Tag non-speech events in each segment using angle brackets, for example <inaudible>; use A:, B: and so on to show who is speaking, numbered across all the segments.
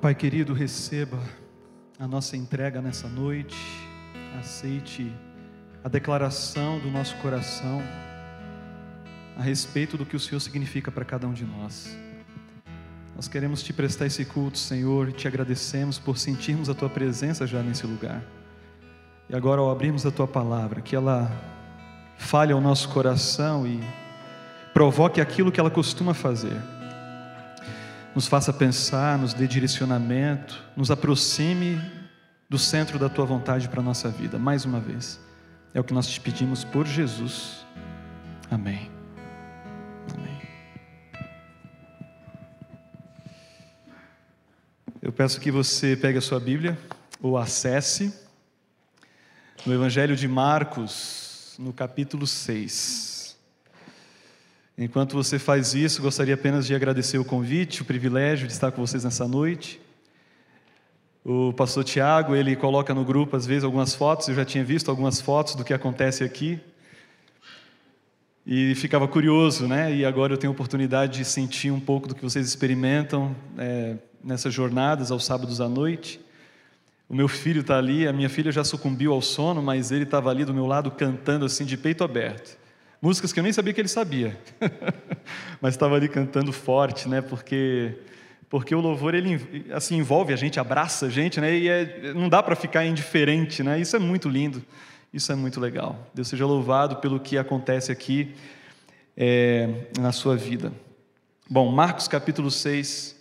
A: Pai querido, receba a nossa entrega nessa noite, aceite a declaração do nosso coração a respeito do que o Senhor significa para cada um de nós. Nós queremos te prestar esse culto, Senhor, e te agradecemos por sentirmos a tua presença já nesse lugar. E agora, ao abrirmos a tua palavra, que ela fale ao nosso coração e provoque aquilo que ela costuma fazer nos faça pensar, nos dê direcionamento, nos aproxime do centro da tua vontade para a nossa vida, mais uma vez. É o que nós te pedimos por Jesus. Amém. Amém. Eu peço que você pegue a sua Bíblia ou acesse no Evangelho de Marcos, no capítulo 6. Enquanto você faz isso, gostaria apenas de agradecer o convite, o privilégio de estar com vocês nessa noite. O pastor Tiago, ele coloca no grupo às vezes algumas fotos, eu já tinha visto algumas fotos do que acontece aqui. E ficava curioso, né? E agora eu tenho a oportunidade de sentir um pouco do que vocês experimentam é, nessas jornadas aos sábados à noite. O meu filho está ali, a minha filha já sucumbiu ao sono, mas ele estava ali do meu lado cantando assim de peito aberto músicas que eu nem sabia que ele sabia, <laughs> mas estava ali cantando forte, né? Porque porque o louvor ele assim envolve a gente, abraça a gente, né? E é, não dá para ficar indiferente, né? Isso é muito lindo, isso é muito legal. Deus seja louvado pelo que acontece aqui é, na sua vida. Bom, Marcos capítulo 6,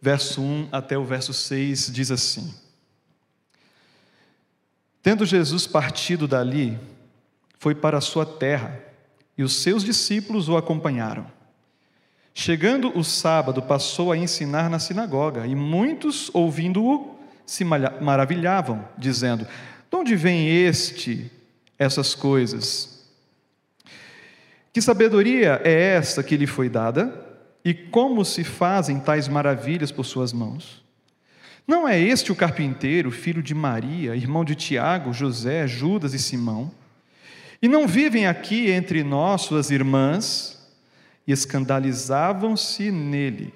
A: verso 1 até o verso 6 diz assim: Tendo Jesus partido dali, foi para a sua terra, e os seus discípulos o acompanharam. Chegando o sábado, passou a ensinar na sinagoga, e muitos, ouvindo-o, se maravilhavam, dizendo: De onde vem este essas coisas? Que sabedoria é esta que lhe foi dada? E como se fazem tais maravilhas por suas mãos? Não é este o carpinteiro, filho de Maria, irmão de Tiago, José, Judas e Simão? E não vivem aqui entre nós suas irmãs? E escandalizavam-se nele.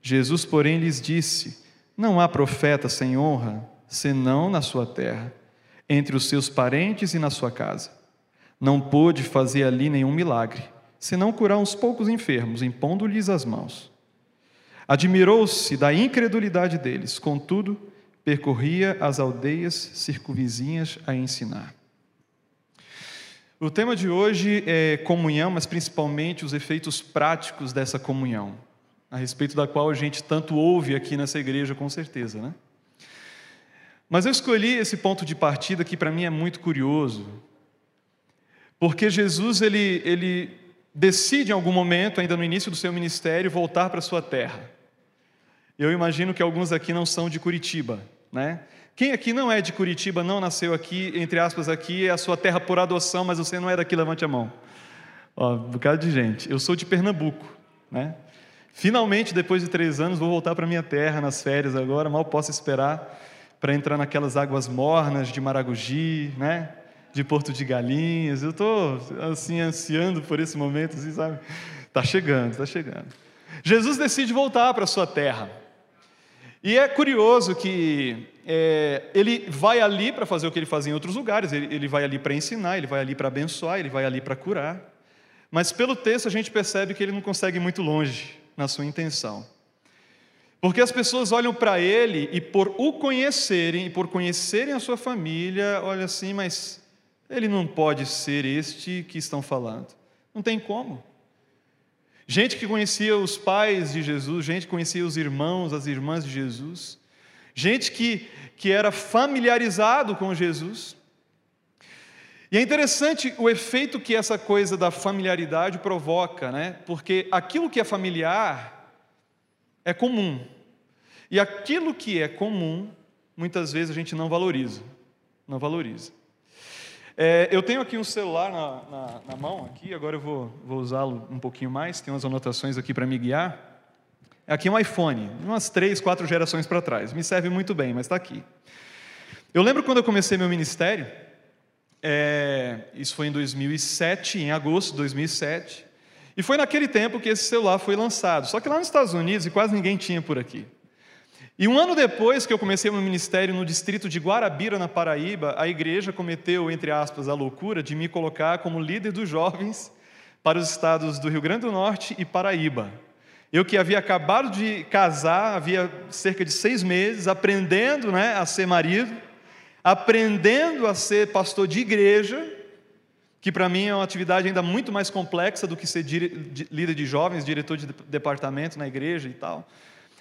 A: Jesus, porém, lhes disse: Não há profeta sem honra, senão na sua terra, entre os seus parentes e na sua casa. Não pôde fazer ali nenhum milagre, senão curar uns poucos enfermos, impondo-lhes as mãos. Admirou-se da incredulidade deles, contudo, percorria as aldeias circunvizinhas a ensinar. O tema de hoje é comunhão, mas principalmente os efeitos práticos dessa comunhão, a respeito da qual a gente tanto ouve aqui nessa igreja, com certeza, né? Mas eu escolhi esse ponto de partida que para mim é muito curioso, porque Jesus ele, ele decide em algum momento, ainda no início do seu ministério, voltar para sua terra. Eu imagino que alguns aqui não são de Curitiba, né? Quem aqui não é de Curitiba, não nasceu aqui, entre aspas, aqui, é a sua terra por adoção, mas você não é daqui, levante a mão. Ó, um bocado de gente. Eu sou de Pernambuco, né? Finalmente, depois de três anos, vou voltar para minha terra nas férias agora, mal posso esperar para entrar naquelas águas mornas de Maragogi, né? De Porto de Galinhas. Eu estou, assim, ansiando por esse momento, assim, sabe? Está chegando, está chegando. Jesus decide voltar para sua terra. E é curioso que é, ele vai ali para fazer o que ele fazia em outros lugares, ele, ele vai ali para ensinar, ele vai ali para abençoar, ele vai ali para curar. Mas pelo texto a gente percebe que ele não consegue ir muito longe na sua intenção. Porque as pessoas olham para ele e por o conhecerem, e por conhecerem a sua família, olha assim, mas ele não pode ser este que estão falando. Não tem como. Gente que conhecia os pais de Jesus, gente que conhecia os irmãos, as irmãs de Jesus, gente que, que era familiarizado com Jesus. E é interessante o efeito que essa coisa da familiaridade provoca, né? Porque aquilo que é familiar é comum. E aquilo que é comum, muitas vezes a gente não valoriza. Não valoriza. É, eu tenho aqui um celular na, na, na mão, aqui, agora eu vou, vou usá-lo um pouquinho mais, tem umas anotações aqui para me guiar. Aqui é um iPhone, umas três, quatro gerações para trás. Me serve muito bem, mas está aqui. Eu lembro quando eu comecei meu ministério, é, isso foi em 2007, em agosto de 2007, E foi naquele tempo que esse celular foi lançado. Só que lá nos Estados Unidos, e quase ninguém tinha por aqui. E um ano depois que eu comecei meu ministério no distrito de Guarabira, na Paraíba, a igreja cometeu, entre aspas, a loucura de me colocar como líder dos jovens para os estados do Rio Grande do Norte e Paraíba. Eu que havia acabado de casar, havia cerca de seis meses, aprendendo né, a ser marido, aprendendo a ser pastor de igreja, que para mim é uma atividade ainda muito mais complexa do que ser líder de jovens, diretor de departamento na igreja e tal.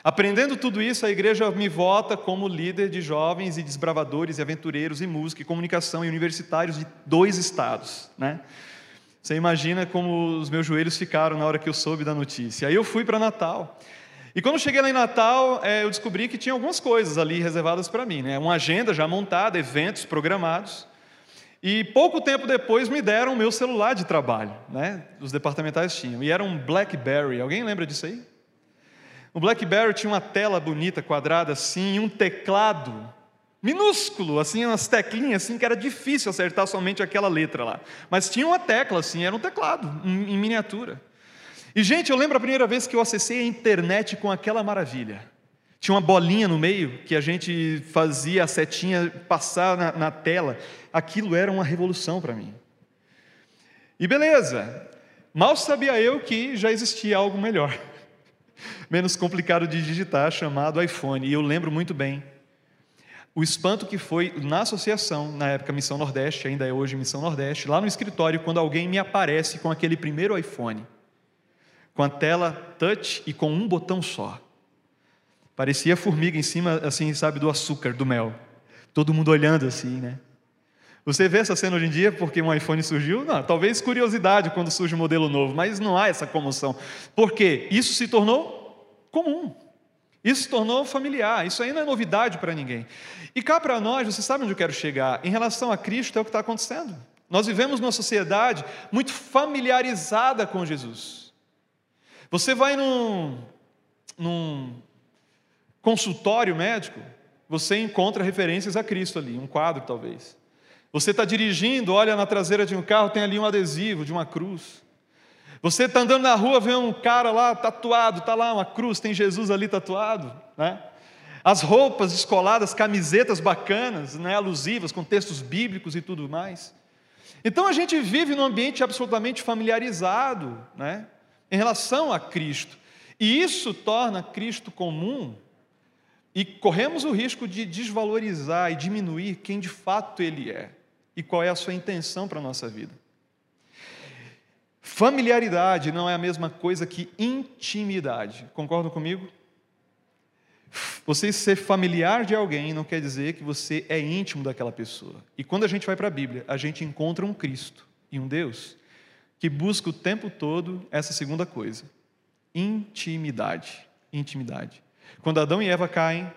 A: Aprendendo tudo isso, a igreja me vota como líder de jovens e desbravadores e aventureiros em música e comunicação e universitários de dois estados, né? Você imagina como os meus joelhos ficaram na hora que eu soube da notícia. Aí eu fui para Natal. E quando cheguei lá em Natal, é, eu descobri que tinha algumas coisas ali reservadas para mim, né? Uma agenda já montada, eventos programados. E pouco tempo depois me deram o meu celular de trabalho, né? Os departamentais tinham. E era um BlackBerry. Alguém lembra disso aí? O BlackBerry tinha uma tela bonita, quadrada assim, e um teclado minúsculo, assim, umas teclinhas assim que era difícil acertar somente aquela letra lá. Mas tinha uma tecla assim, era um teclado em miniatura. E gente, eu lembro a primeira vez que eu acessei a internet com aquela maravilha. Tinha uma bolinha no meio que a gente fazia a setinha passar na, na tela. Aquilo era uma revolução para mim. E beleza, mal sabia eu que já existia algo melhor, <laughs> menos complicado de digitar, chamado iPhone. E eu lembro muito bem o espanto que foi na associação, na época Missão Nordeste, ainda é hoje Missão Nordeste, lá no escritório, quando alguém me aparece com aquele primeiro iPhone, com a tela touch e com um botão só. Parecia formiga em cima, assim, sabe, do açúcar, do mel. Todo mundo olhando assim, né? Você vê essa cena hoje em dia porque um iPhone surgiu? Não, talvez curiosidade quando surge um modelo novo, mas não há essa comoção. Porque isso se tornou comum. Isso se tornou familiar, isso aí não é novidade para ninguém. E cá para nós, você sabe onde eu quero chegar? Em relação a Cristo, é o que está acontecendo. Nós vivemos numa sociedade muito familiarizada com Jesus. Você vai num, num consultório médico, você encontra referências a Cristo ali, um quadro talvez. Você está dirigindo, olha na traseira de um carro, tem ali um adesivo de uma cruz. Você está andando na rua, vê um cara lá tatuado, está lá uma cruz, tem Jesus ali tatuado, né? As roupas descoladas, camisetas bacanas, né, alusivas, com textos bíblicos e tudo mais. Então a gente vive num ambiente absolutamente familiarizado, né, em relação a Cristo. E isso torna Cristo comum e corremos o risco de desvalorizar e diminuir quem de fato Ele é e qual é a sua intenção para a nossa vida. Familiaridade não é a mesma coisa que intimidade. Concordam comigo? Você ser familiar de alguém não quer dizer que você é íntimo daquela pessoa. E quando a gente vai para a Bíblia, a gente encontra um Cristo e um Deus que busca o tempo todo essa segunda coisa: intimidade. Intimidade. Quando Adão e Eva caem,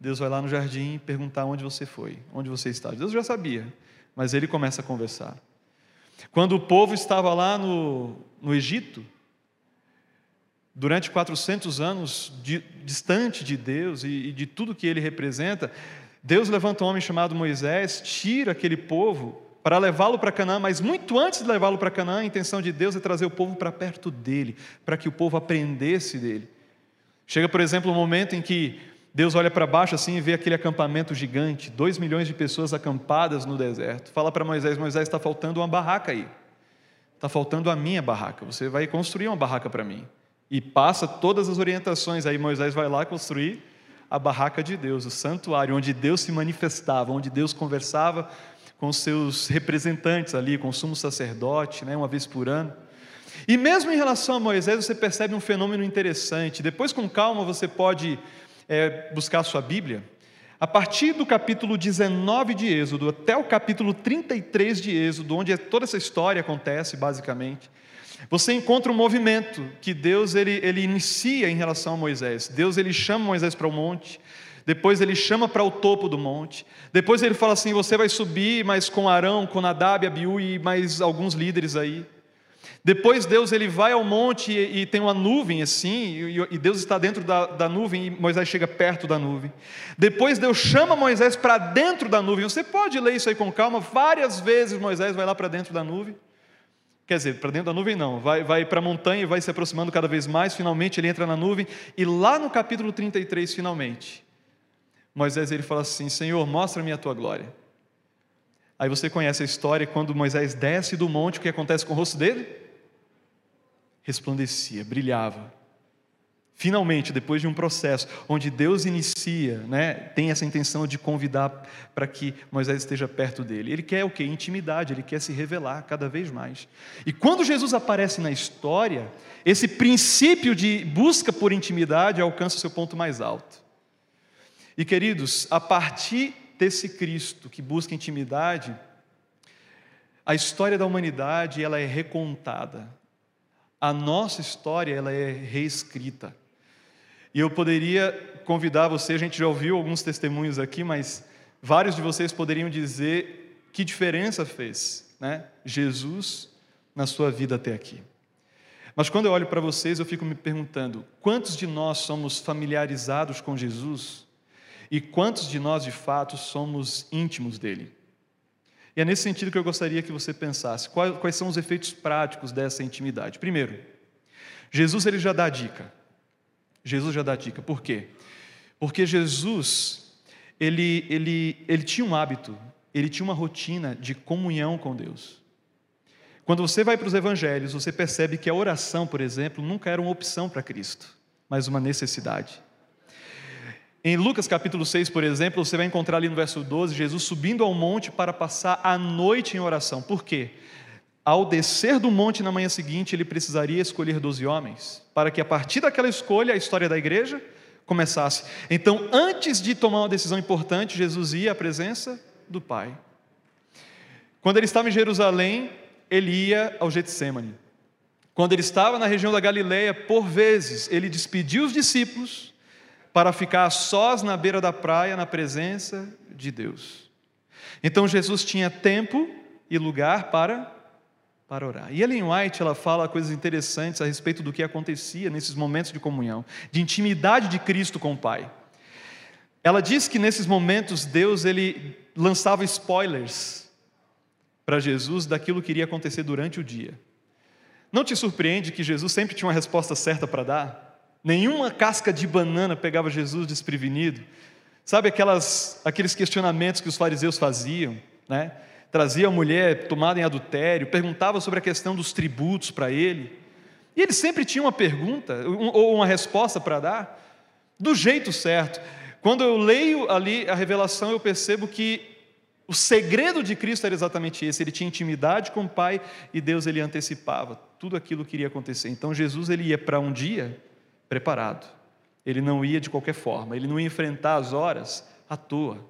A: Deus vai lá no jardim perguntar onde você foi, onde você está. Deus já sabia, mas ele começa a conversar. Quando o povo estava lá no, no Egito, durante 400 anos de, distante de Deus e, e de tudo que ele representa, Deus levanta um homem chamado Moisés, tira aquele povo para levá-lo para Canaã, mas muito antes de levá-lo para Canaã, a intenção de Deus é trazer o povo para perto dele, para que o povo aprendesse dele. Chega, por exemplo, um momento em que Deus olha para baixo assim e vê aquele acampamento gigante, dois milhões de pessoas acampadas no deserto. Fala para Moisés: Moisés, está faltando uma barraca aí. Está faltando a minha barraca. Você vai construir uma barraca para mim. E passa todas as orientações. Aí Moisés vai lá construir a barraca de Deus, o santuário, onde Deus se manifestava, onde Deus conversava com seus representantes ali, com o sumo sacerdote, né, uma vez por ano. E mesmo em relação a Moisés, você percebe um fenômeno interessante. Depois, com calma, você pode é, buscar sua Bíblia, a partir do capítulo 19 de Êxodo até o capítulo 33 de Êxodo, onde toda essa história acontece, basicamente, você encontra um movimento que Deus ele, ele inicia em relação a Moisés. Deus ele chama Moisés para o monte, depois ele chama para o topo do monte, depois ele fala assim: você vai subir, mas com Arão, com Nadab, Abiú e mais alguns líderes aí. Depois Deus ele vai ao monte e, e tem uma nuvem assim, e, e Deus está dentro da, da, nuvem e Moisés chega perto da nuvem. Depois Deus chama Moisés para dentro da nuvem. Você pode ler isso aí com calma. Várias vezes Moisés vai lá para dentro da nuvem. Quer dizer, para dentro da nuvem não, vai, vai para a montanha e vai se aproximando cada vez mais, finalmente ele entra na nuvem, e lá no capítulo 33, finalmente, Moisés ele fala assim: Senhor, mostra-me a tua glória. Aí você conhece a história, quando Moisés desce do monte, o que acontece com o rosto dele? Resplandecia, brilhava. Finalmente, depois de um processo onde Deus inicia, né, tem essa intenção de convidar para que Moisés esteja perto dele. Ele quer o que? Intimidade, ele quer se revelar cada vez mais. E quando Jesus aparece na história, esse princípio de busca por intimidade alcança seu ponto mais alto. E queridos, a partir desse Cristo que busca intimidade, a história da humanidade ela é recontada. A nossa história ela é reescrita. E eu poderia convidar você, a gente já ouviu alguns testemunhos aqui, mas vários de vocês poderiam dizer que diferença fez, né? Jesus na sua vida até aqui. Mas quando eu olho para vocês, eu fico me perguntando: quantos de nós somos familiarizados com Jesus e quantos de nós de fato somos íntimos dele? E é nesse sentido que eu gostaria que você pensasse: quais, são os efeitos práticos dessa intimidade? Primeiro, Jesus ele já dá dica. Jesus já dá dica. Por quê? Porque Jesus, ele, ele, ele tinha um hábito, ele tinha uma rotina de comunhão com Deus. Quando você vai para os evangelhos, você percebe que a oração, por exemplo, nunca era uma opção para Cristo, mas uma necessidade. Em Lucas capítulo 6, por exemplo, você vai encontrar ali no verso 12, Jesus subindo ao monte para passar a noite em oração. Por quê? Ao descer do monte na manhã seguinte, ele precisaria escolher doze homens, para que a partir daquela escolha a história da igreja começasse. Então, antes de tomar uma decisão importante, Jesus ia à presença do Pai. Quando ele estava em Jerusalém, ele ia ao Getsemane. Quando ele estava na região da Galileia, por vezes, ele despediu os discípulos para ficar sós na beira da praia, na presença de Deus. Então Jesus tinha tempo e lugar para para orar. E Ellen White ela fala coisas interessantes a respeito do que acontecia nesses momentos de comunhão, de intimidade de Cristo com o Pai. Ela diz que nesses momentos Deus ele lançava spoilers para Jesus daquilo que iria acontecer durante o dia. Não te surpreende que Jesus sempre tinha uma resposta certa para dar? Nenhuma casca de banana pegava Jesus desprevenido. Sabe aquelas, aqueles questionamentos que os fariseus faziam, né? trazia a mulher tomada em adultério, perguntava sobre a questão dos tributos para ele. E ele sempre tinha uma pergunta ou uma resposta para dar, do jeito certo. Quando eu leio ali a revelação, eu percebo que o segredo de Cristo era exatamente esse. Ele tinha intimidade com o Pai e Deus ele antecipava tudo aquilo que iria acontecer. Então Jesus ele ia para um dia preparado. Ele não ia de qualquer forma, ele não ia enfrentar as horas à toa.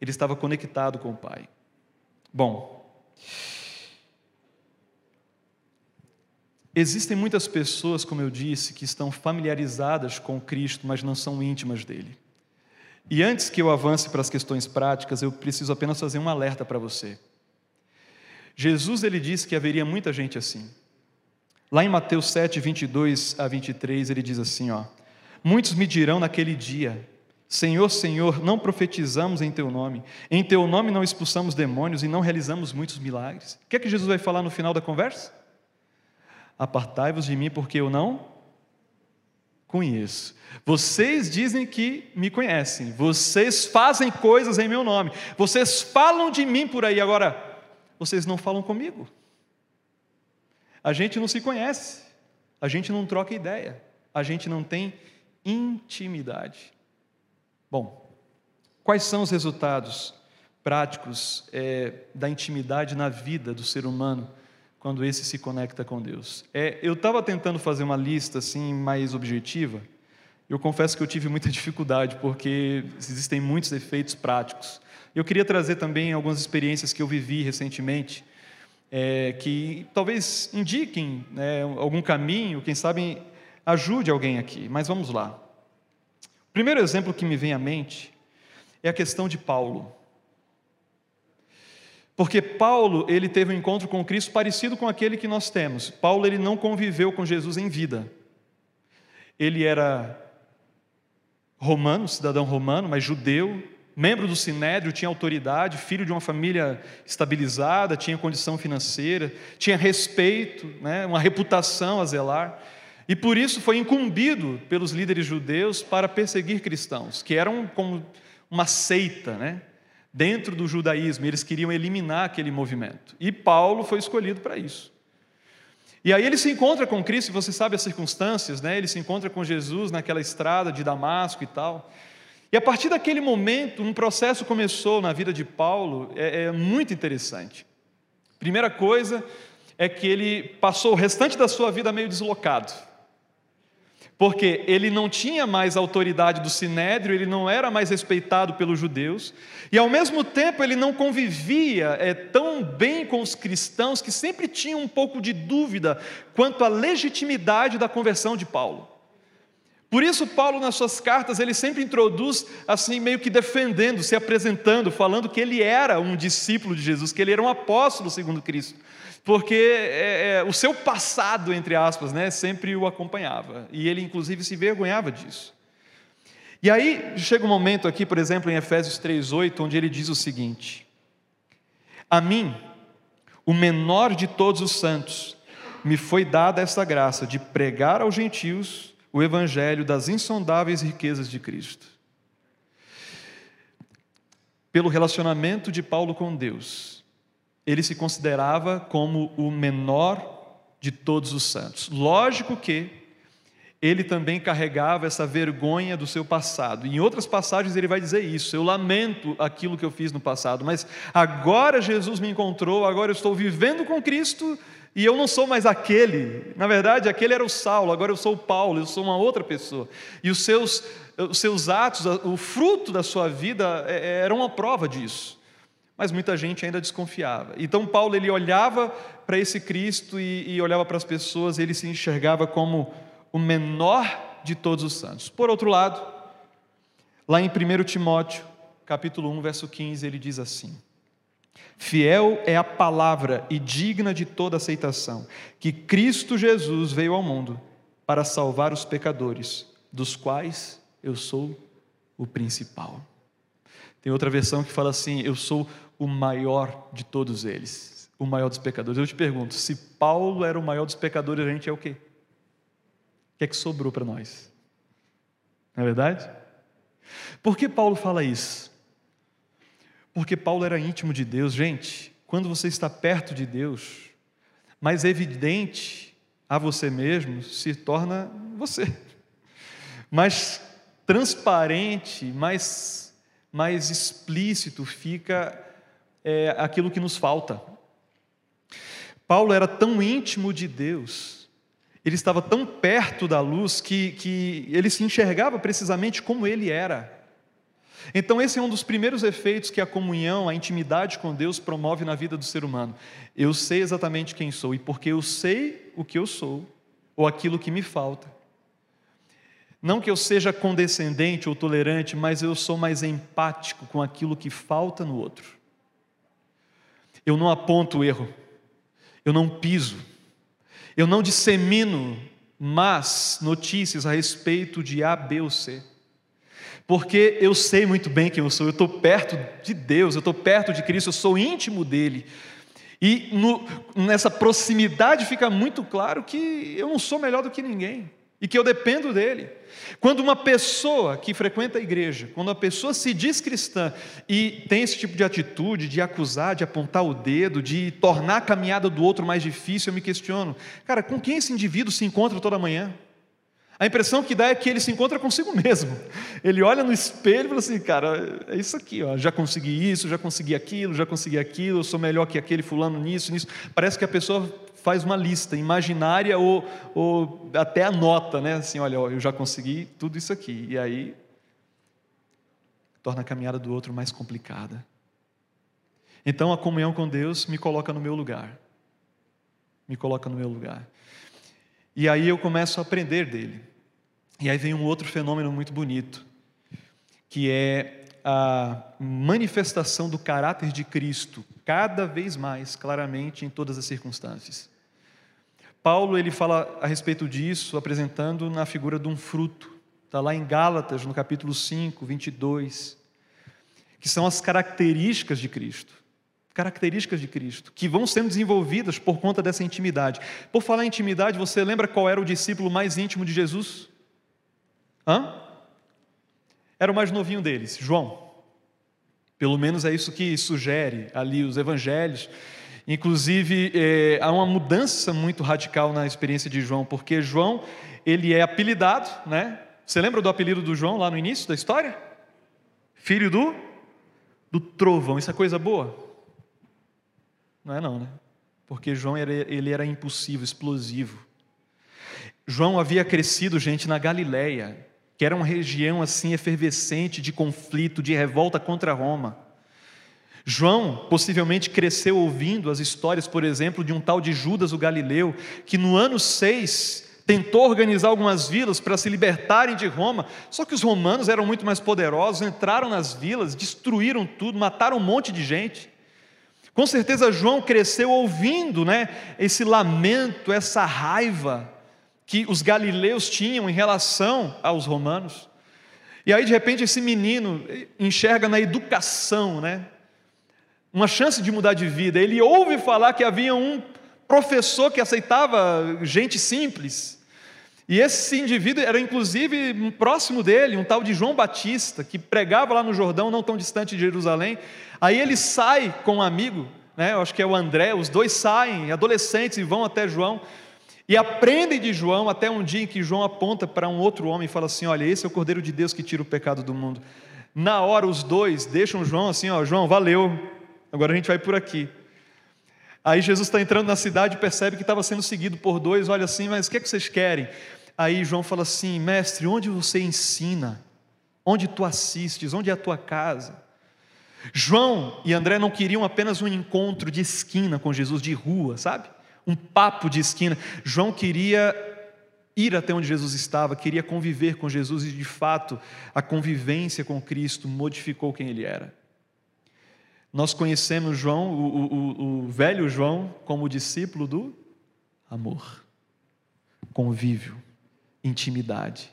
A: Ele estava conectado com o Pai. Bom, existem muitas pessoas, como eu disse, que estão familiarizadas com Cristo, mas não são íntimas dele. E antes que eu avance para as questões práticas, eu preciso apenas fazer um alerta para você. Jesus ele disse que haveria muita gente assim. Lá em Mateus 7, 22 a 23, ele diz assim: ó, Muitos me dirão naquele dia: Senhor, Senhor, não profetizamos em Teu nome, em Teu nome não expulsamos demônios e não realizamos muitos milagres. O que é que Jesus vai falar no final da conversa? Apartai-vos de mim, porque eu não conheço. Vocês dizem que me conhecem, vocês fazem coisas em meu nome, vocês falam de mim por aí, agora, vocês não falam comigo. A gente não se conhece, a gente não troca ideia, a gente não tem intimidade. Bom, quais são os resultados práticos é, da intimidade na vida do ser humano quando esse se conecta com Deus? É, eu estava tentando fazer uma lista assim mais objetiva. Eu confesso que eu tive muita <laughs> dificuldade porque existem muitos efeitos práticos. Eu queria trazer também algumas experiências que eu vivi recentemente, é, que talvez indiquem né, algum caminho, quem sabe ajude alguém aqui. Mas vamos lá. O primeiro exemplo que me vem à mente é a questão de Paulo. Porque Paulo, ele teve um encontro com Cristo parecido com aquele que nós temos. Paulo, ele não conviveu com Jesus em vida. Ele era romano, cidadão romano, mas judeu, membro do sinédrio, tinha autoridade, filho de uma família estabilizada, tinha condição financeira, tinha respeito, né, uma reputação a zelar. E por isso foi incumbido pelos líderes judeus para perseguir cristãos, que eram como uma seita, né? Dentro do judaísmo, eles queriam eliminar aquele movimento. E Paulo foi escolhido para isso. E aí ele se encontra com Cristo, e você sabe as circunstâncias, né? Ele se encontra com Jesus naquela estrada de Damasco e tal. E a partir daquele momento, um processo começou na vida de Paulo, é, é muito interessante. Primeira coisa é que ele passou o restante da sua vida meio deslocado porque ele não tinha mais autoridade do sinédrio, ele não era mais respeitado pelos judeus, e ao mesmo tempo ele não convivia é, tão bem com os cristãos que sempre tinham um pouco de dúvida quanto à legitimidade da conversão de Paulo. Por isso, Paulo, nas suas cartas, ele sempre introduz assim, meio que defendendo, se apresentando, falando que ele era um discípulo de Jesus, que ele era um apóstolo segundo Cristo porque é, é, o seu passado, entre aspas, né, sempre o acompanhava, e ele inclusive se vergonhava disso. E aí chega um momento aqui, por exemplo, em Efésios 3,8, onde ele diz o seguinte: A mim, o menor de todos os santos, me foi dada essa graça de pregar aos gentios o evangelho das insondáveis riquezas de Cristo. Pelo relacionamento de Paulo com Deus, ele se considerava como o menor de todos os santos. Lógico que ele também carregava essa vergonha do seu passado. Em outras passagens ele vai dizer isso: eu lamento aquilo que eu fiz no passado, mas agora Jesus me encontrou, agora eu estou vivendo com Cristo e eu não sou mais aquele. Na verdade, aquele era o Saulo, agora eu sou o Paulo, eu sou uma outra pessoa. E os seus, os seus atos, o fruto da sua vida é, é, era uma prova disso mas muita gente ainda desconfiava. Então Paulo ele olhava para esse Cristo e, e olhava para as pessoas, ele se enxergava como o menor de todos os santos. Por outro lado, lá em 1 Timóteo, capítulo 1, verso 15, ele diz assim: Fiel é a palavra e digna de toda aceitação, que Cristo Jesus veio ao mundo para salvar os pecadores, dos quais eu sou o principal. Tem outra versão que fala assim: Eu sou o maior de todos eles, o maior dos pecadores. Eu te pergunto, se Paulo era o maior dos pecadores, a gente é o quê? O que é que sobrou para nós? Não é verdade? Por que Paulo fala isso? Porque Paulo era íntimo de Deus. Gente, quando você está perto de Deus, mais evidente a você mesmo se torna você. <laughs> Mais transparente, mais, mais explícito fica é, aquilo que nos falta. Paulo era tão íntimo de Deus, ele estava tão perto da luz que, que ele se enxergava precisamente como ele era. Então, esse é um dos primeiros efeitos que a comunhão, a intimidade com Deus promove na vida do ser humano. Eu sei exatamente quem sou, e porque eu sei o que eu sou, ou aquilo que me falta, não que eu seja condescendente ou tolerante, mas eu sou mais empático com aquilo que falta no outro. Eu não aponto o erro, eu não piso, eu não dissemino más notícias a respeito de A, B ou C. Porque eu sei muito bem quem eu sou, eu estou perto de Deus, eu estou perto de Cristo, eu sou íntimo dele. E no, nessa proximidade fica muito claro que eu não sou melhor do que ninguém e que eu dependo dele. Quando uma pessoa que frequenta a igreja, quando uma pessoa se diz cristã e tem esse tipo de atitude de acusar, de apontar o dedo, de tornar a caminhada do outro mais difícil, eu me questiono, cara, com quem esse indivíduo se encontra toda manhã? A impressão que dá é que ele se encontra consigo mesmo. Ele olha no espelho e fala assim, cara, é isso aqui, ó, já consegui isso, já consegui aquilo, já consegui aquilo, eu sou melhor que aquele fulano nisso, nisso. Parece que a pessoa faz uma lista imaginária ou, ou até anota, né? Assim, olha, eu já consegui tudo isso aqui. E aí torna a caminhada do outro mais complicada. Então a comunhão com Deus me coloca no meu lugar. Me coloca no meu lugar. E aí eu começo a aprender dele. E aí vem um outro fenômeno muito bonito, que é a manifestação do caráter de Cristo, cada vez mais claramente em todas as circunstâncias. Paulo ele fala a respeito disso, apresentando na figura de um fruto. Está lá em Gálatas, no capítulo 5, 22. que são as características de Cristo. Características de Cristo, que vão sendo desenvolvidas por conta dessa intimidade. Por falar em intimidade, você lembra qual era o discípulo mais íntimo de Jesus? Hã? Era o mais novinho deles, João. Pelo menos é isso que sugere ali os evangelhos. Inclusive, é, há uma mudança muito radical na experiência de João, porque João, ele é apelidado, né? Você lembra do apelido do João lá no início da história? Filho do, do trovão. Isso é coisa boa? Não é não, né? Porque João era, ele era impulsivo, explosivo. João havia crescido, gente, na Galileia, que era uma região assim efervescente de conflito, de revolta contra Roma. João possivelmente cresceu ouvindo as histórias, por exemplo, de um tal de Judas o Galileu, que no ano 6 tentou organizar algumas vilas para se libertarem de Roma, só que os romanos eram muito mais poderosos, entraram nas vilas, destruíram tudo, mataram um monte de gente. Com certeza João cresceu ouvindo, né, esse lamento, essa raiva que os galileus tinham em relação aos romanos. E aí de repente esse menino enxerga na educação, né, uma chance de mudar de vida. Ele ouve falar que havia um professor que aceitava gente simples. E esse indivíduo era inclusive próximo dele, um tal de João Batista, que pregava lá no Jordão, não tão distante de Jerusalém. Aí ele sai com um amigo, né, eu acho que é o André, os dois saem, adolescentes, e vão até João. E aprendem de João até um dia em que João aponta para um outro homem e fala assim: Olha, esse é o Cordeiro de Deus que tira o pecado do mundo. Na hora, os dois deixam João assim: Ó, João, valeu, agora a gente vai por aqui. Aí Jesus está entrando na cidade e percebe que estava sendo seguido por dois, olha assim, mas o que, é que vocês querem? Aí João fala assim: Mestre, onde você ensina? Onde tu assistes? Onde é a tua casa? João e André não queriam apenas um encontro de esquina com Jesus, de rua, sabe? Um papo de esquina. João queria ir até onde Jesus estava, queria conviver com Jesus e, de fato, a convivência com Cristo modificou quem ele era. Nós conhecemos João, o, o, o velho João, como discípulo do amor, convívio, intimidade.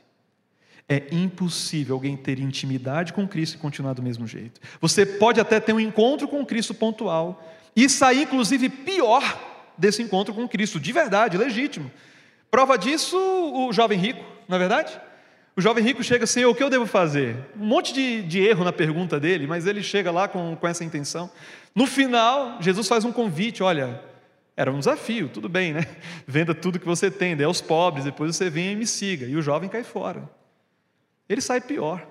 A: É impossível alguém ter intimidade com Cristo e continuar do mesmo jeito. Você pode até ter um encontro com Cristo pontual e sair, inclusive, pior desse encontro com Cristo, de verdade, legítimo. Prova disso o jovem rico, não é verdade? O jovem rico chega assim: o que eu devo fazer? Um monte de, de erro na pergunta dele, mas ele chega lá com, com essa intenção. No final, Jesus faz um convite: olha, era um desafio, tudo bem, né? <laughs> Venda tudo que você tem, dê aos pobres, depois você vem e me siga. E o jovem cai fora. Ele sai pior.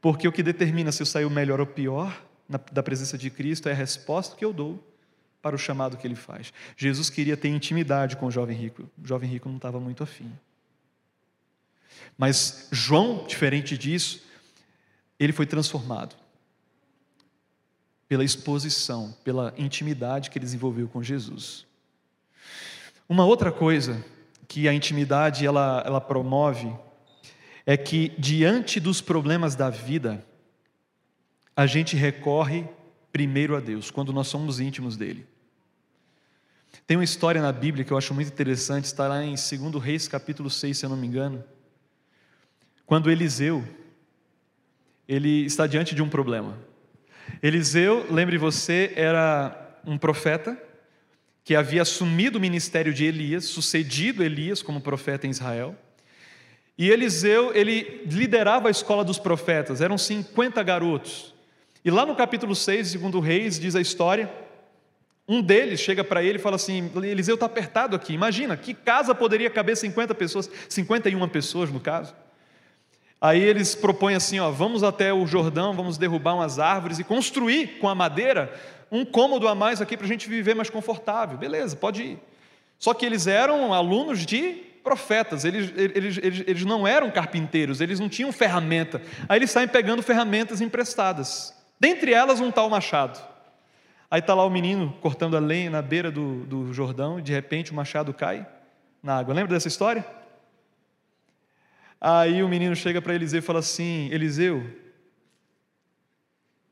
A: Porque o que determina se eu saio melhor ou pior na, da presença de Cristo é a resposta que eu dou para o chamado que ele faz. Jesus queria ter intimidade com o jovem rico, o jovem rico não estava muito afim. Mas João, diferente disso, ele foi transformado pela exposição, pela intimidade que ele desenvolveu com Jesus. Uma outra coisa que a intimidade ela, ela promove é que diante dos problemas da vida, a gente recorre primeiro a Deus, quando nós somos íntimos dele. Tem uma história na Bíblia que eu acho muito interessante, está lá em 2 Reis, capítulo 6, se eu não me engano. Quando Eliseu, ele está diante de um problema. Eliseu, lembre você, era um profeta que havia assumido o ministério de Elias, sucedido Elias como profeta em Israel. E Eliseu, ele liderava a escola dos profetas, eram 50 garotos. E lá no capítulo 6, segundo Reis, diz a história um deles chega para ele e fala assim: Eliseu está apertado aqui. Imagina, que casa poderia caber 50 pessoas, 51 pessoas no caso. Aí eles propõem assim: ó, vamos até o Jordão, vamos derrubar umas árvores e construir com a madeira um cômodo a mais aqui para a gente viver mais confortável. Beleza, pode ir. Só que eles eram alunos de profetas, eles, eles, eles, eles não eram carpinteiros, eles não tinham ferramenta. Aí eles saem pegando ferramentas emprestadas, dentre elas um tal machado. Aí está lá o menino cortando a lenha na beira do, do Jordão e de repente o machado cai na água. Lembra dessa história? Aí o menino chega para Eliseu e fala assim: Eliseu,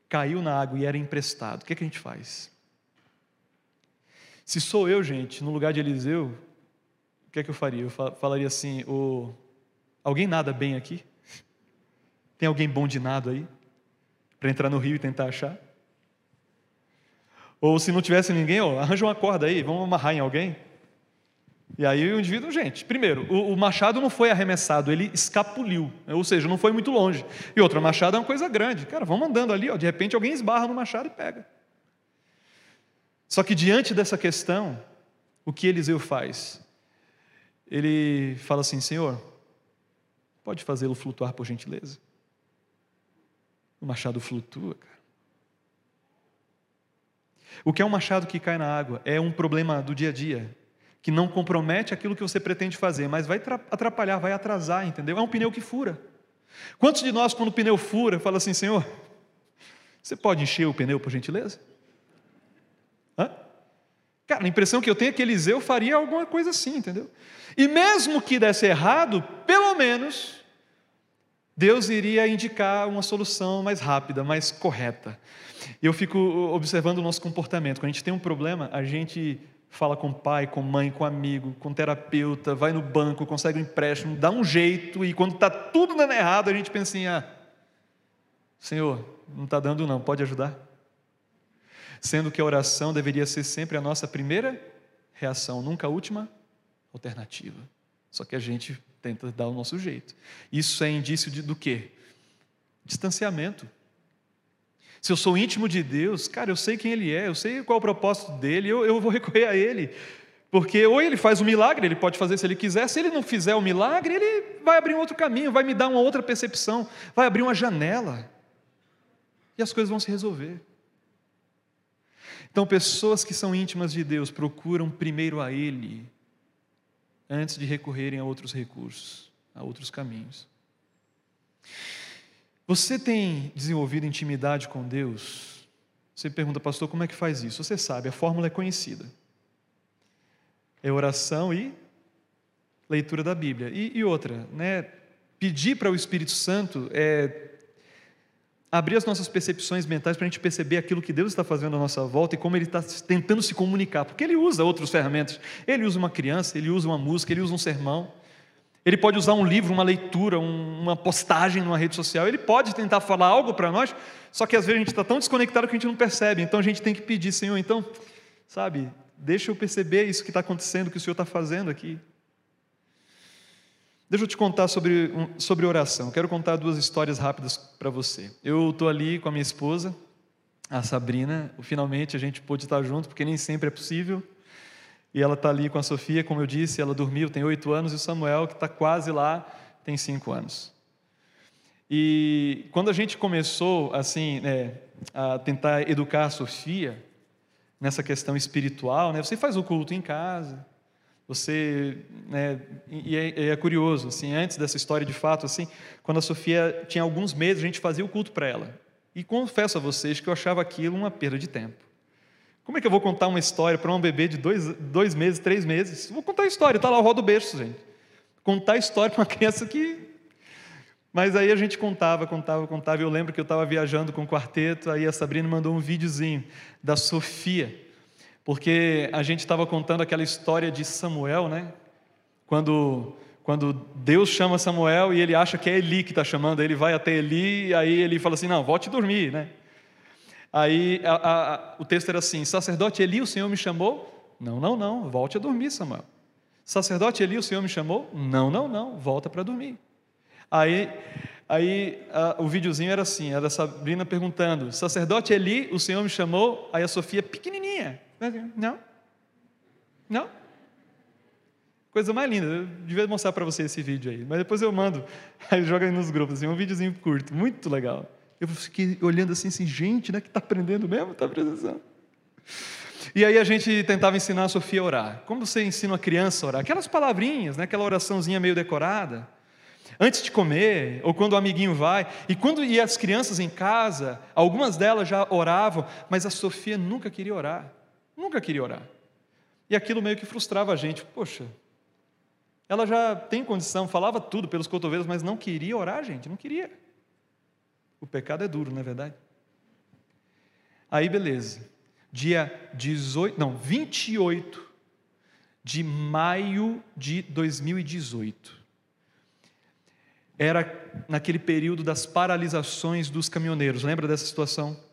A: caiu na água e era emprestado. O que, é que a gente faz? Se sou eu, gente, no lugar de Eliseu, o que é que eu faria? Eu falaria assim: oh, alguém nada bem aqui? Tem alguém bom de nada aí? para entrar no rio e tentar achar? Ou se não tivesse ninguém, ó, arranja uma corda aí, vamos amarrar em alguém. E aí o indivíduo, gente, primeiro, o, o, machado não foi arremessado, ele escapuliu, ou seja, não foi muito longe. E outra, machado é uma coisa grande. Cara, vamos andando ali, ó, de repente alguém esbarra no machado e pega. Só que diante dessa questão, o que Eliseu faz? Ele fala assim: Senhor, pode fazê-lo flutuar por gentileza? O machado flutua, cara. O que é um machado que cai na água? É um problema do dia a dia, que não compromete aquilo que você pretende fazer, mas vai atrapalhar, vai atrasar, entendeu? É um pneu que fura. Quantos de nós, quando o pneu fura, fala assim, Senhor, você pode encher o pneu, por gentileza? Hã? Cara, a impressão que eu tenho é que Eliseu faria alguma coisa assim, entendeu? E mesmo que desse errado, pelo menos Deus iria indicar uma solução mais rápida, mais correta. Eu fico observando o nosso comportamento. Quando a gente tem um problema, a gente fala com pai, com mãe, com amigo, com terapeuta, vai no banco, consegue um empréstimo, dá um jeito, e quando está tudo dando errado, a gente pensa assim: ah, Senhor, não está dando não, pode ajudar? Sendo que a oração deveria ser sempre a nossa primeira reação, nunca a última alternativa. Só que a gente tenta dar o nosso jeito. Isso é indício de, do quê? Distanciamento. Se eu sou íntimo de Deus, cara, eu sei quem Ele é, eu sei qual é o propósito dele, eu, eu vou recorrer a Ele. Porque ou ele faz um milagre, ele pode fazer se ele quiser, se ele não fizer o milagre, ele vai abrir um outro caminho, vai me dar uma outra percepção, vai abrir uma janela. E as coisas vão se resolver. Então, pessoas que são íntimas de Deus procuram primeiro a Ele, antes de recorrerem a outros recursos, a outros caminhos. Você tem desenvolvido intimidade com Deus? Você pergunta, pastor, como é que faz isso? Você sabe, a fórmula é conhecida. É oração e leitura da Bíblia. E, e outra, né? Pedir para o Espírito Santo é abrir as nossas percepções mentais para a gente perceber aquilo que Deus está fazendo à nossa volta e como Ele está tentando se comunicar, porque Ele usa outras ferramentas. Ele usa uma criança, Ele usa uma música, Ele usa um sermão. Ele pode usar um livro, uma leitura, uma postagem numa rede social, ele pode tentar falar algo para nós, só que às vezes a gente está tão desconectado que a gente não percebe. Então a gente tem que pedir, Senhor, então, sabe, deixa eu perceber isso que está acontecendo, que o Senhor está fazendo aqui. Deixa eu te contar sobre, sobre oração. quero contar duas histórias rápidas para você. Eu estou ali com a minha esposa, a Sabrina. Finalmente a gente pôde estar junto, porque nem sempre é possível. E ela está ali com a Sofia, como eu disse, ela dormiu, tem oito anos, e o Samuel, que está quase lá, tem cinco anos. E quando a gente começou, assim, né, a tentar educar a Sofia nessa questão espiritual, né, você faz o culto em casa, você, né, e é, é, curioso, assim, antes dessa história de fato, assim, quando a Sofia tinha alguns meses, a gente fazia o culto para ela. E confesso a vocês que eu achava aquilo uma perda de tempo. Como é que eu vou contar uma história para um bebê de dois, dois meses, três meses? Vou contar a história, está lá o rodo berço, gente. Contar a história para uma <laughs> criança que. Mas aí a gente contava, contava, contava. Eu lembro que eu estava viajando com o quarteto, aí a Sabrina mandou um videozinho da Sofia, porque a gente estava contando aquela história de Samuel, né? Quando, quando Deus chama Samuel e ele acha que é Eli que está chamando, ele vai até Eli, e aí ele fala assim: Não, volte a dormir, né? Aí a, a, o texto era assim: Sacerdote Eli, o Senhor me chamou? Não, não, não, volte a dormir, Samuel. Sacerdote Eli, o Senhor me chamou? Não, não, não, volta para dormir. Aí, aí a, o videozinho era assim: era a Sabrina perguntando: Sacerdote Eli, o Senhor me chamou? Aí a Sofia, pequenininha: Não, não. Coisa mais linda, eu devia mostrar para você esse vídeo aí, mas depois eu mando, <laughs> aí joga aí nos grupos, assim, um videozinho curto, muito legal. Eu fiquei olhando assim, assim, gente, né, que está aprendendo mesmo? Está aprendendo. E aí a gente tentava ensinar a Sofia a orar. Como você ensina uma criança a orar? Aquelas palavrinhas, né, aquela oraçãozinha meio decorada. Antes de comer, ou quando o amiguinho vai. E quando ia as crianças em casa, algumas delas já oravam, mas a Sofia nunca queria orar. Nunca queria orar. E aquilo meio que frustrava a gente. Poxa, ela já tem condição, falava tudo pelos cotovelos, mas não queria orar, gente, não queria. O pecado é duro, não é verdade? Aí, beleza. Dia 18, não, 28 de maio de 2018. era naquele período das paralisações dos caminhoneiros. Lembra dessa situação?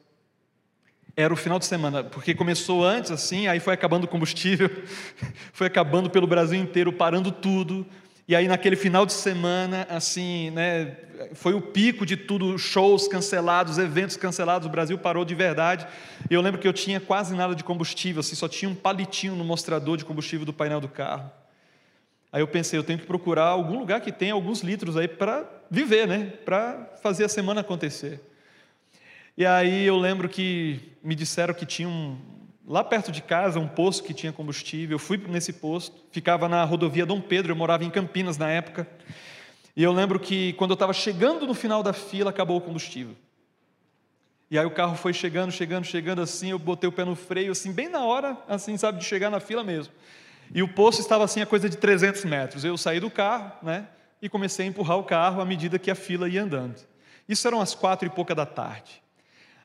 A: Era o final de semana, porque começou antes assim, aí foi acabando o combustível, <laughs> foi acabando pelo Brasil inteiro, parando tudo. E aí naquele final de semana, assim, né, foi o pico de tudo, shows cancelados, eventos cancelados, o Brasil parou de verdade. E eu lembro que eu tinha quase nada de combustível, assim, só tinha um palitinho no mostrador de combustível do painel do carro. Aí eu pensei, eu tenho que procurar algum lugar que tenha alguns litros aí para viver, né? Para fazer a semana acontecer. E aí eu lembro que me disseram que tinha um, lá perto de casa um posto que tinha combustível. Eu fui nesse posto, ficava na rodovia Dom Pedro, eu morava em Campinas na época. E eu lembro que quando eu estava chegando no final da fila, acabou o combustível. E aí o carro foi chegando, chegando, chegando assim, eu botei o pé no freio, assim, bem na hora, assim, sabe, de chegar na fila mesmo. E o poço estava assim a coisa de 300 metros. Eu saí do carro, né, e comecei a empurrar o carro à medida que a fila ia andando. Isso eram as quatro e pouca da tarde.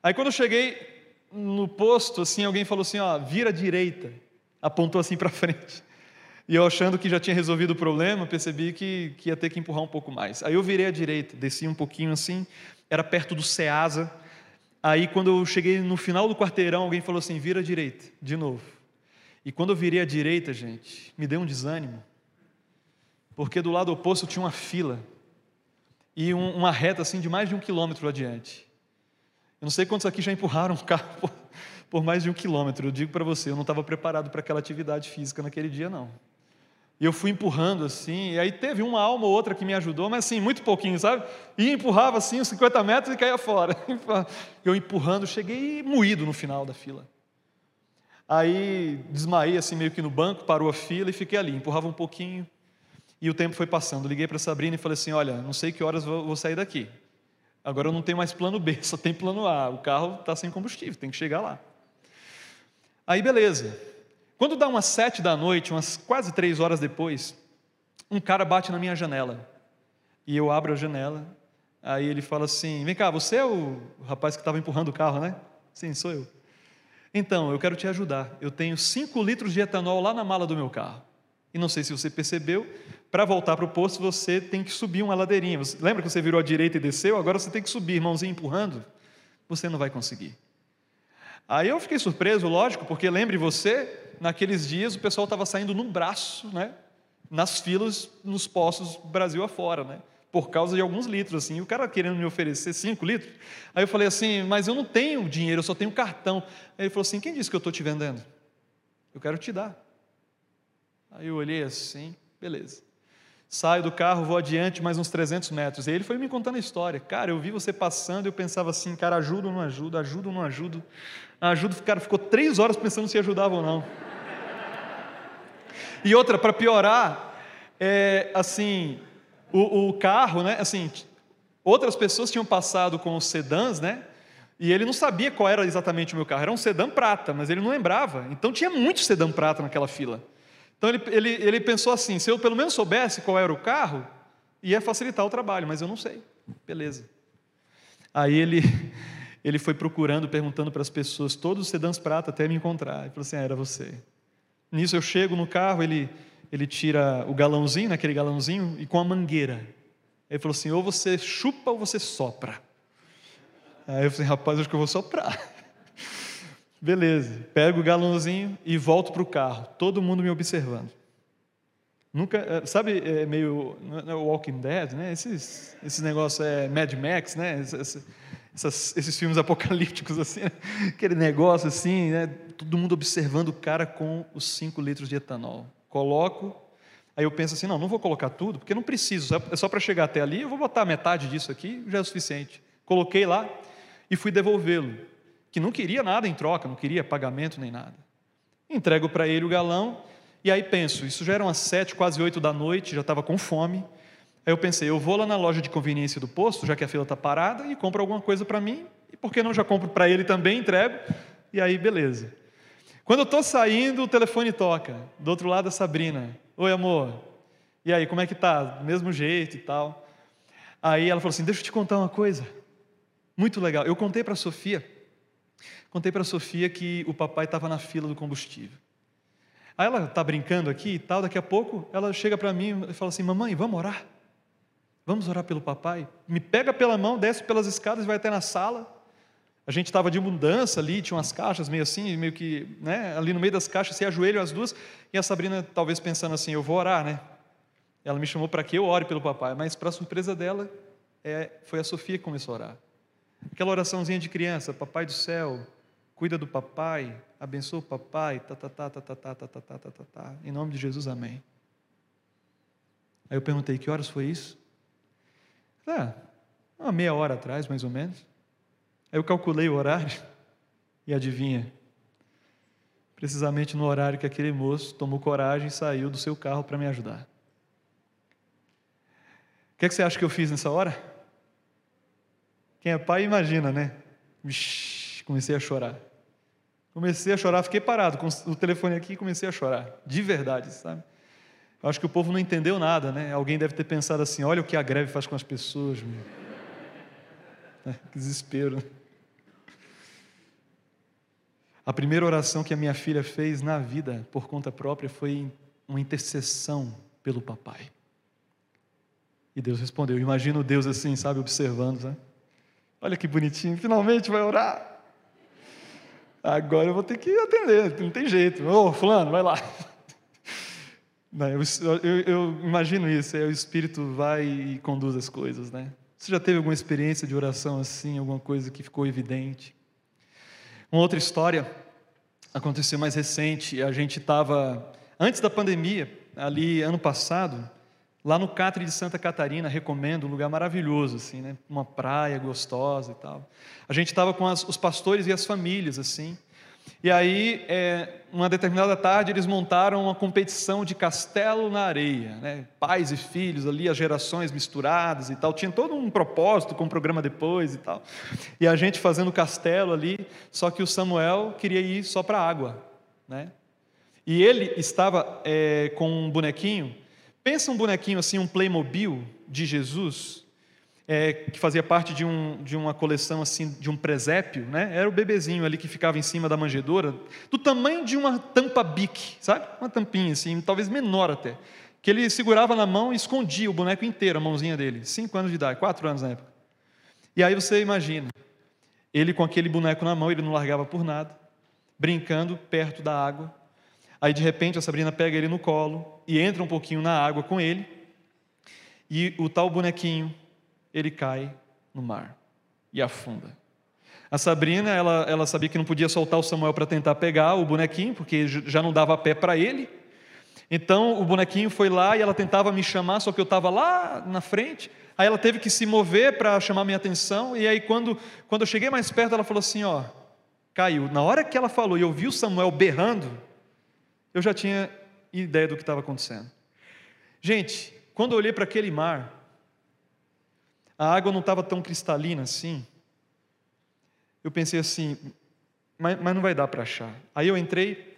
A: Aí quando eu cheguei no posto, assim, alguém falou assim, ó, vira à direita, apontou assim para <laughs> frente. E eu achando que já tinha resolvido o problema, percebi que, que ia ter que empurrar um pouco mais. Aí eu virei à direita, desci um pouquinho assim, era perto do Ceasa. Aí quando eu cheguei no final do quarteirão, alguém falou assim, vira à direita, de novo. E quando eu virei à direita, gente, me deu um desânimo. Porque do lado oposto tinha uma fila. E um, uma reta assim de mais de um quilômetro adiante. Eu não sei quantos aqui já empurraram um carro por, por mais de um quilômetro. Eu digo para você, eu não estava preparado para aquela atividade física naquele dia, não. E eu fui empurrando assim, e aí teve uma alma ou outra que me ajudou, mas assim, muito pouquinho, sabe? E empurrava assim uns 50 metros e caía fora. <laughs> Eu empurrando, cheguei moído no final da fila. Aí desmaiei assim meio que no banco, parou a fila e fiquei ali, empurrava um pouquinho. E o tempo foi passando. Liguei para Sabrina e falei assim: "Olha, não sei que horas vou sair daqui. Agora eu não tenho mais plano B, <laughs> só tem plano A. O carro está sem combustível, tem que chegar lá. Aí beleza. Quando dá umas sete da noite, umas quase três horas depois, um cara bate na minha janela. E eu abro a janela. Aí ele fala assim: Vem cá, você é o rapaz que estava empurrando o carro, né? Sim, sou eu. Então, eu quero te ajudar. Eu tenho cinco litros de etanol lá na mala do meu carro. E não sei se você percebeu, para voltar para o posto você tem que subir uma ladeirinha. Você, lembra que você virou à direita e desceu? Agora você tem que subir, mãozinha empurrando. Você não vai conseguir. Aí eu fiquei surpreso, lógico, porque lembre você, naqueles dias o pessoal estava saindo num braço, né? Nas filas, nos postos Brasil afora, né? Por causa de alguns litros, assim. E o cara querendo me oferecer cinco litros. Aí eu falei assim, mas eu não tenho dinheiro, eu só tenho cartão. Aí ele falou assim: quem disse que eu estou te vendendo? Eu quero te dar. Aí eu olhei assim, beleza. Saio do carro, vou adiante mais uns 300 metros. E ele foi me contando a história. Cara, eu vi você passando e eu pensava assim, cara, ajuda ou não ajuda, ajuda ou não ajuda. Ajuda, cara ficou três horas pensando se ajudava ou não. E outra, para piorar, é, assim, o, o, carro, né, assim, outras pessoas tinham passado com os sedãs, né, e ele não sabia qual era exatamente o meu carro. Era um sedã prata, mas ele não lembrava. Então tinha muito sedã prata naquela fila. Então ele, ele, ele pensou assim: se eu pelo menos soubesse qual era o carro, ia facilitar o trabalho, mas eu não sei. Beleza. Aí ele, <laughs> ele foi procurando, perguntando para as pessoas, todos os sedãs prata até me encontrar. Ele falou assim: ah, era você. Nisso eu chego no carro, ele, ele tira o galãozinho, naquele galãozinho, e com a mangueira. Ele falou assim: ou você chupa ou você sopra. Aí eu falei: rapaz, acho que eu vou soprar. <laughs> Beleza, pego o galãozinho e volto para o carro, todo mundo me observando. Nunca, é, sabe, é meio é Walking Dead, né? Esses, esses negócios é Mad Max, né? Esses filmes <laughs> apocalípticos assim, né? aquele negócio assim, né? Todo mundo observando o cara com os 5 litros de etanol. Coloco, aí eu penso assim, não, não vou colocar tudo, porque não preciso, é só para chegar até ali, eu vou botar metade disso aqui, já é o suficiente. Coloquei lá e fui devolvê-lo que não queria nada em troca, não queria pagamento nem nada. Entrego para ele o galão, e aí penso, isso já eram as sete, quase oito da noite, já estava com fome. Aí eu pensei, eu vou lá na loja de conveniência do posto, já que a fila está parada, e compro alguma coisa para mim, e por que não já compro para ele também, entrego, e aí beleza. Quando eu estou saindo, o telefone toca, do outro lado a Sabrina. Oi, amor. E aí, como é que tá? Mesmo jeito e tal. Aí ela falou assim: Deixa eu te contar uma coisa. Muito legal. Eu contei para a Sofia Contei para a Sofia que o papai estava na fila do combustível. Aí ela está brincando aqui e tal, daqui a pouco ela chega para mim e fala assim: Mamãe, vamos orar? Vamos orar pelo papai? Me pega pela mão, desce pelas escadas e vai até na sala. A gente estava de mudança ali, tinha umas caixas meio assim, meio que, né, ali no meio das caixas, se ajoelham as duas, e a Sabrina talvez pensando assim, eu vou orar, né? Ela me chamou para que eu ore pelo papai, mas para surpresa dela, é, foi a Sofia que começou a orar. Aquela oraçãozinha de criança, papai do céu, cuida do papai, abençoa o papai, tá, tá, tá, tá, tá, tá, tá, tá, tá, tá, tá, tá, em nome de Jesus, amém. Aí eu perguntei, que horas foi isso? Ah, uma meia hora atrás, mais ou menos. Aí eu calculei o horário e adivinha? Precisamente no horário que aquele moço tomou coragem e saiu do seu carro para me ajudar. O que, é que você acha que eu fiz nessa hora? Quem é pai imagina, né? Comecei a chorar. Comecei a chorar, fiquei parado com o telefone aqui e comecei a chorar. De verdade, sabe? Eu acho que o povo não entendeu nada, né? Alguém deve ter pensado assim: olha o que a greve faz com as pessoas. Meu. <laughs> É, que desespero. A primeira oração que a minha filha fez na vida, por conta própria, foi uma intercessão pelo papai. E Deus respondeu. Imagino Deus assim, sabe, observando, sabe? Olha que bonitinho, finalmente vai orar. Agora eu vou ter que atender, não tem jeito. Ô, oh, fulano, vai lá. <laughs> Não, eu, eu, eu, imagino isso, é o Espírito vai e conduz as coisas, né? Você já teve alguma experiência de oração assim, alguma coisa que ficou evidente? Uma outra história aconteceu mais recente. A gente estava, antes da pandemia, ali ano passado, lá no Catre de Santa Catarina, recomendo, um lugar maravilhoso, assim, né? Uma praia gostosa e tal. A gente estava com as, os pastores e as famílias, assim. E aí, é, uma determinada tarde, eles montaram uma competição de castelo na areia, né? pais e filhos ali, as gerações misturadas e tal. Tinha todo um propósito com o programa depois e tal. E a gente fazendo castelo ali, só que o Samuel queria ir só para a água. Né? E ele estava é, com um bonequinho. Pensa um bonequinho assim, um Playmobil de Jesus, é, que fazia parte de, um, de uma coleção assim de um presépio, né? Era o bebezinho ali que ficava em cima da manjedoura, do tamanho de uma tampa bic, sabe? Uma tampinha assim, talvez menor até, que ele segurava na mão e escondia o boneco inteiro, a mãozinha dele, cinco anos de idade, quatro anos na época. E aí você imagina, ele com aquele boneco na mão, ele não largava por nada, brincando perto da água. Aí de repente a Sabrina pega ele no colo e entra um pouquinho na água com ele. E o tal bonequinho ele cai no mar e afunda. A Sabrina, ela, ela sabia que não podia soltar o Samuel para tentar pegar o bonequinho, porque já não dava pé para ele. Então o bonequinho foi lá e ela tentava me chamar, só que eu estava lá na frente. Aí ela teve que se mover para chamar minha atenção. E aí, quando, quando eu cheguei mais perto, ela falou assim: Ó, caiu. Na hora que ela falou e eu vi o Samuel berrando, eu já tinha ideia do que estava acontecendo. Gente, quando eu olhei para aquele mar, a água não estava tão cristalina assim. Eu pensei assim, mas, mas não vai dar para achar. Aí eu entrei,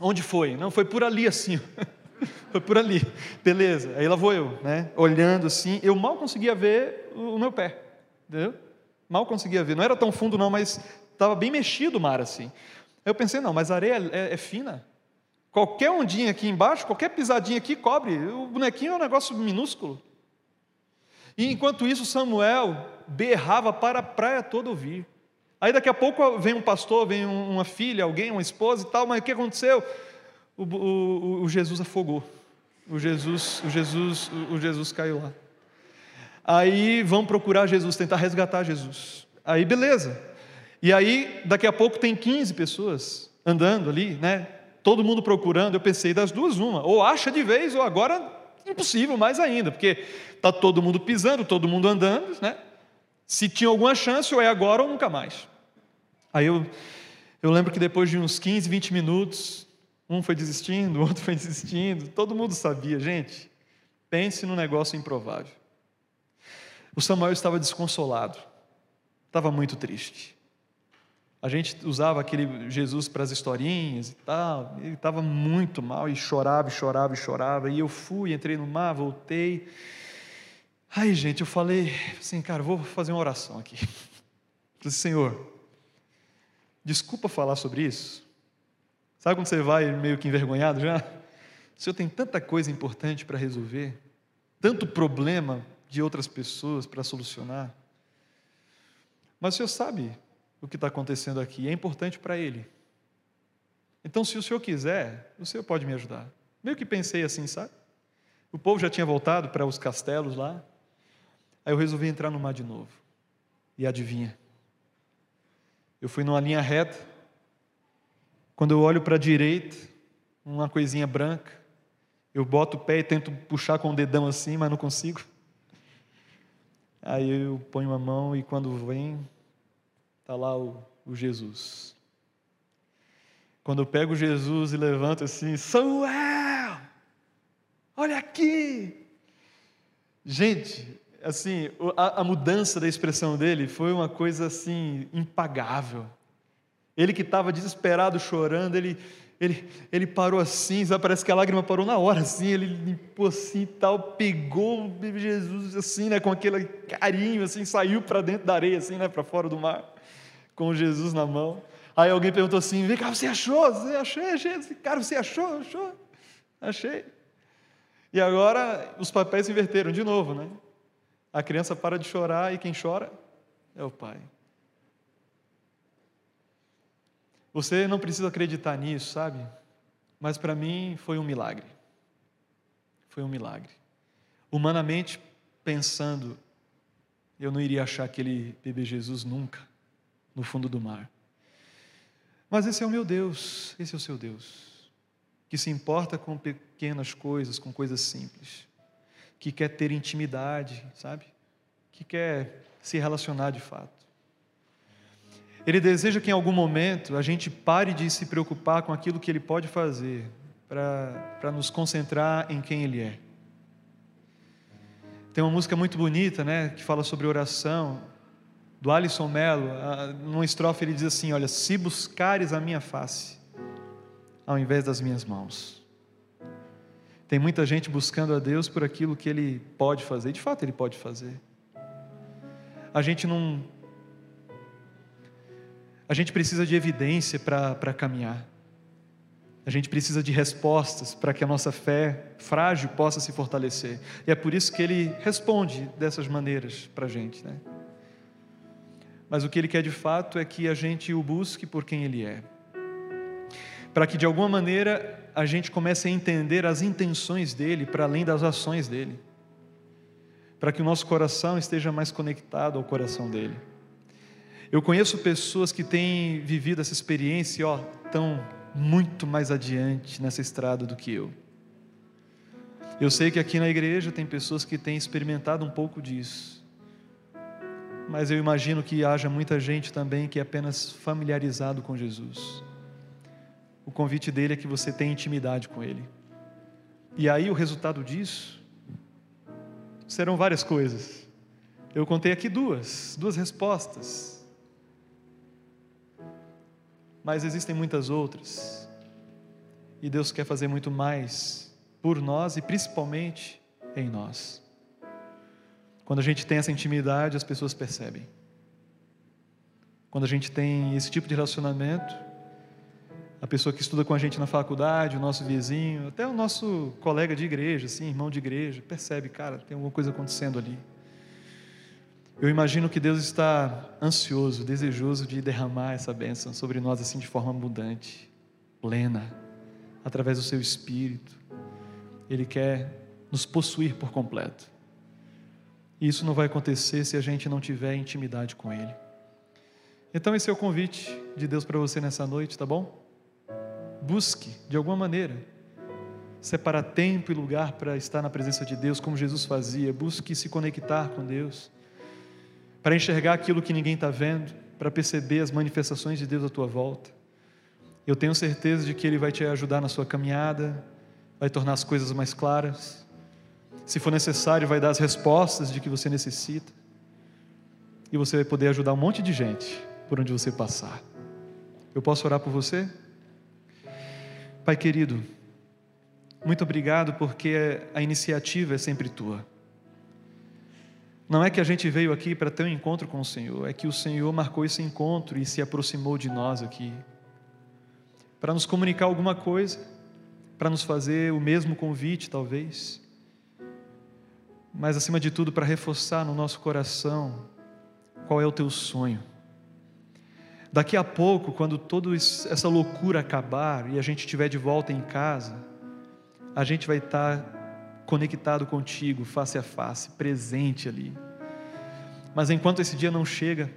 A: onde foi? Não, foi por ali assim. <laughs> foi por ali, beleza. Aí lá vou eu, né? Olhando assim, eu mal conseguia ver o meu pé, entendeu? Mal conseguia ver. Não era tão fundo não, mas estava bem mexido o mar assim. Aí eu pensei, não, mas a areia é, é fina. Qualquer ondinha aqui embaixo, qualquer pisadinha aqui cobre. O bonequinho é um negócio minúsculo. E enquanto isso, Samuel berrava para a praia toda ouvir. Aí daqui a pouco vem um pastor, vem uma filha, alguém, uma esposa e tal, mas o que aconteceu? O, o, o Jesus afogou. O Jesus, o Jesus, o Jesus caiu lá. Aí vão procurar Jesus, tentar resgatar Jesus. Aí beleza. E aí daqui a pouco tem 15 pessoas andando ali, né? Todo mundo procurando. Eu pensei das duas uma, ou acha de vez ou agora impossível mais ainda, porque está todo mundo pisando, todo mundo andando, né? Se tinha alguma chance, ou é agora ou nunca mais. Aí eu, eu lembro que depois de uns 15, 20 minutos, um foi desistindo, <laughs> o outro foi desistindo, todo mundo sabia, gente, pense num negócio improvável. O Samuel estava desconsolado, estava muito triste. A gente usava aquele Jesus para as historinhas e tal. Ele estava muito mal e chorava, e chorava, e chorava. E eu fui, entrei no mar, voltei. Aí, gente, eu falei assim, cara, vou fazer uma oração aqui. <laughs> Falei, Senhor, desculpa falar sobre isso. Sabe quando você vai meio que envergonhado já? O Senhor tem tanta coisa importante para resolver, tanto problema de outras pessoas para solucionar. Mas o Senhor sabe o que está acontecendo aqui, é importante para Ele. Então, se o Senhor quiser, o Senhor pode me ajudar. Meio que pensei assim, sabe? O povo já tinha voltado para os castelos lá. Aí eu resolvi entrar no mar de novo. E adivinha? Eu fui numa linha reta. Quando eu olho para a direita, uma coisinha branca. Eu boto o pé e tento puxar com o dedão assim, mas não consigo. Aí eu ponho a mão e quando vem, está lá o, o, Jesus. Quando eu pego Jesus e levanto assim, Samuel, olha aqui. Gente, assim, a, a mudança da expressão dele foi uma coisa assim impagável. Ele que estava desesperado, chorando, ele ele, ele parou assim, parece que a lágrima parou na hora, assim, ele limpou assim e tal, pegou o Jesus assim, né, com aquele carinho, assim, saiu para dentro da areia, assim, né, para fora do mar, com Jesus na mão. Aí alguém perguntou assim, vem cá, você achou? Você achei, achei, cara, você achou? Achou? Achei. E agora os papéis se inverteram de novo, né? A criança para de chorar e quem chora é o pai. Você não precisa acreditar nisso, sabe? Mas para mim foi um milagre. Foi um milagre. Humanamente pensando, eu não iria achar aquele bebê Jesus nunca no fundo do mar. Mas esse é o meu Deus, esse é o seu Deus, que se importa com pequenas coisas, com coisas simples, que quer ter intimidade, sabe? Que quer se relacionar de fato. Ele deseja que em algum momento a gente pare de se preocupar com aquilo que Ele pode fazer, para nos concentrar em quem Ele é. Tem uma música muito bonita, né, que fala sobre oração, do Alisson Mello. Numa estrofe ele diz assim: Olha, se buscares a minha face, ao invés das minhas mãos. Tem muita gente buscando a Deus por aquilo que Ele pode fazer, de fato Ele pode fazer. A gente não a gente precisa de evidência para caminhar. A gente precisa de respostas para que a nossa fé frágil possa se fortalecer. E é por isso que ele responde dessas maneiras para a gente. Né? Mas o que ele quer de fato é que a gente o busque por quem ele é. Para que de alguma maneira a gente comece a entender as intenções dele para além das ações dele. Para que o nosso coração esteja mais conectado ao coração dele. Eu conheço pessoas que têm vivido essa experiência e ó, estão muito mais adiante nessa estrada do que eu. Eu sei que aqui na igreja tem pessoas que têm experimentado um pouco disso. Mas eu imagino que haja muita gente também que é apenas familiarizado com Jesus. O convite dele é que você tenha intimidade com ele. E aí o resultado disso serão várias coisas. Eu contei aqui duas, duas respostas mas existem muitas outras. E Deus quer fazer muito mais por nós e principalmente em nós. Quando a gente tem essa intimidade, as pessoas percebem. Quando a gente tem esse tipo de relacionamento, a pessoa que estuda com a gente na faculdade, o nosso vizinho, até o nosso colega de igreja, assim, irmão de igreja, percebe, cara, tem alguma coisa acontecendo ali. Eu imagino que Deus está ansioso, desejoso de derramar essa bênção sobre nós assim de forma abundante, plena, através do seu espírito. Ele quer nos possuir por completo. E isso não vai acontecer se a gente não tiver intimidade com Ele. Então, esse é o convite de Deus para você nessa noite, tá bom? Busque, de alguma maneira, separar tempo e lugar para estar na presença de Deus, como Jesus fazia. Busque se conectar com Deus para enxergar aquilo que ninguém está vendo, para perceber as manifestações de Deus à tua volta. Eu tenho certeza de que Ele vai te ajudar na sua caminhada, vai tornar as coisas mais claras. Se for necessário, vai dar as respostas de que você necessita. E você vai poder ajudar um monte de gente por onde você passar. Eu posso orar por você? Pai querido, muito obrigado porque a iniciativa é sempre tua. Não é que a gente veio aqui para ter um encontro com o Senhor, é que o Senhor marcou esse encontro e se aproximou de nós aqui, para nos comunicar alguma coisa, para nos fazer o mesmo convite, talvez. Mas acima de tudo, para reforçar no nosso coração qual é o teu sonho. Daqui a pouco, quando toda essa loucura acabar e a gente estiver de volta em casa, a gente vai estar conectado contigo, face a face, presente ali. Mas enquanto esse dia não chega,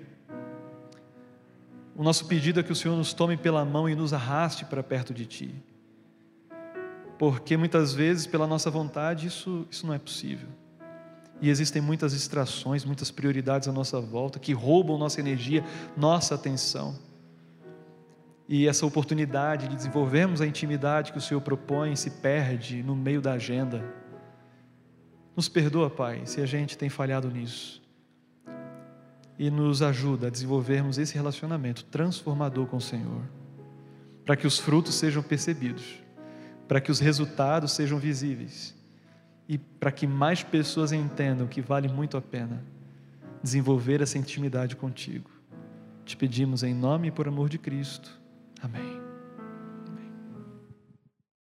A: o nosso pedido é que o Senhor nos tome pela mão e nos arraste para perto de Ti. Porque muitas vezes, pela nossa vontade, isso, isso não é possível. E existem muitas distrações, muitas prioridades à nossa volta que roubam nossa energia, nossa atenção. E essa oportunidade de desenvolvermos a intimidade que o Senhor propõe se perde no meio da agenda. Nos perdoa, Pai, se a gente tem falhado nisso. E nos ajuda a desenvolvermos esse relacionamento transformador com o Senhor, para que os frutos sejam percebidos, para que os resultados sejam visíveis e para que mais pessoas entendam que vale muito a pena desenvolver essa intimidade contigo. Te pedimos em nome e por amor de Cristo. Amém.